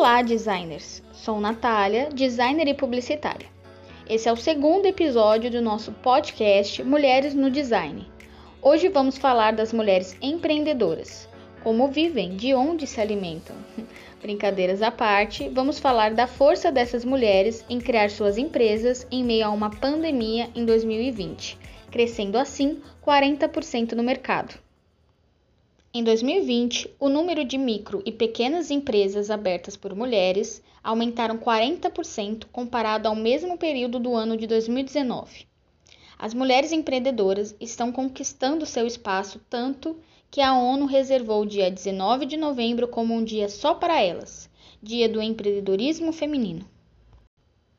Olá, designers! Sou Natália, designer e publicitária. Esse é o segundo episódio do nosso podcast Mulheres no Design. Hoje vamos falar das mulheres empreendedoras, como vivem, de onde se alimentam. Brincadeiras à parte, vamos falar da força dessas mulheres em criar suas empresas em meio a uma pandemia em 2020, crescendo assim 40% no mercado. Em 2020, o número de micro e pequenas empresas abertas por mulheres aumentaram 40% comparado ao mesmo período do ano de 2019. As mulheres empreendedoras estão conquistando seu espaço tanto que a ONU reservou o dia 19 de novembro como um dia só para elas, Dia do Empreendedorismo Feminino.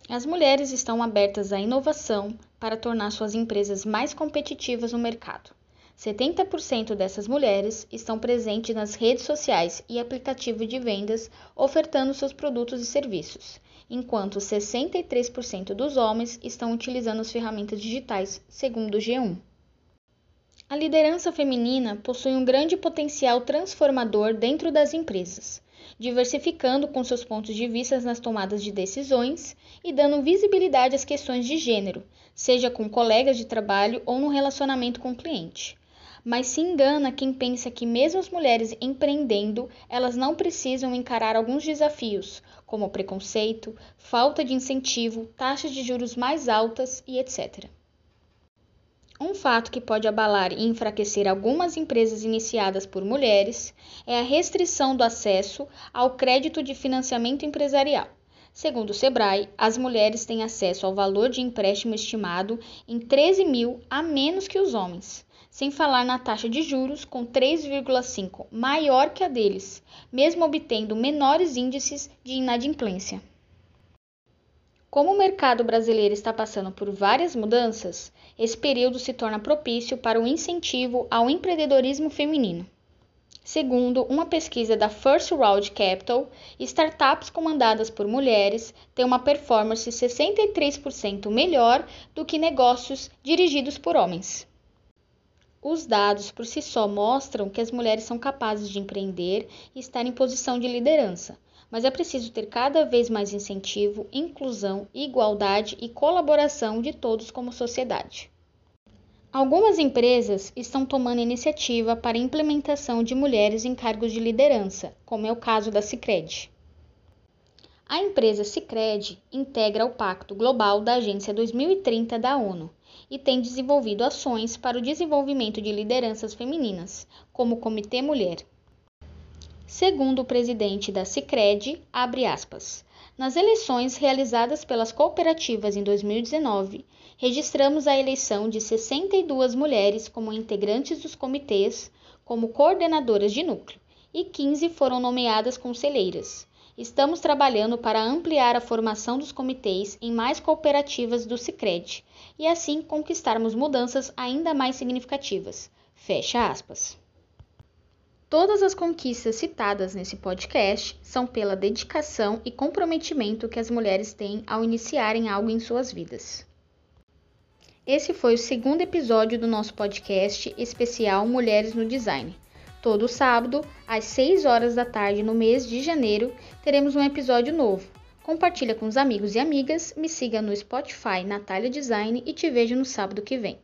As mulheres estão abertas à inovação para tornar suas empresas mais competitivas no mercado. 70% dessas mulheres estão presentes nas redes sociais e aplicativos de vendas ofertando seus produtos e serviços, enquanto 63% dos homens estão utilizando as ferramentas digitais, segundo o G1. A liderança feminina possui um grande potencial transformador dentro das empresas, diversificando com seus pontos de vista nas tomadas de decisões e dando visibilidade às questões de gênero, seja com colegas de trabalho ou no relacionamento com o cliente mas se engana quem pensa que, mesmo as mulheres empreendendo, elas não precisam encarar alguns desafios, como preconceito, falta de incentivo, taxas de juros mais altas e etc. Um fato que pode abalar e enfraquecer algumas empresas iniciadas por mulheres é a restrição do acesso ao crédito de financiamento empresarial. Segundo o Sebrae, as mulheres têm acesso ao valor de empréstimo estimado em 13 mil a menos que os homens sem falar na taxa de juros com 3,5 maior que a deles, mesmo obtendo menores índices de inadimplência. Como o mercado brasileiro está passando por várias mudanças, esse período se torna propício para o incentivo ao empreendedorismo feminino. Segundo uma pesquisa da First Round Capital, startups comandadas por mulheres têm uma performance 63% melhor do que negócios dirigidos por homens. Os dados por si só mostram que as mulheres são capazes de empreender e estar em posição de liderança, mas é preciso ter cada vez mais incentivo, inclusão, igualdade e colaboração de todos como sociedade. Algumas empresas estão tomando iniciativa para a implementação de mulheres em cargos de liderança, como é o caso da Cicred. A empresa Cicred integra o Pacto Global da Agência 2030 da ONU, e tem desenvolvido ações para o desenvolvimento de lideranças femininas, como o Comitê Mulher. Segundo o presidente da Cicred, abre aspas, nas eleições realizadas pelas cooperativas em 2019, registramos a eleição de 62 mulheres como integrantes dos comitês, como coordenadoras de núcleo, e 15 foram nomeadas conselheiras. Estamos trabalhando para ampliar a formação dos comitês em mais cooperativas do Cicred e assim conquistarmos mudanças ainda mais significativas. Fecha aspas. Todas as conquistas citadas nesse podcast são pela dedicação e comprometimento que as mulheres têm ao iniciarem algo em suas vidas. Esse foi o segundo episódio do nosso podcast especial Mulheres no Design. Todo sábado, às 6 horas da tarde no mês de janeiro, teremos um episódio novo. Compartilha com os amigos e amigas, me siga no Spotify Natália Design e te vejo no sábado que vem.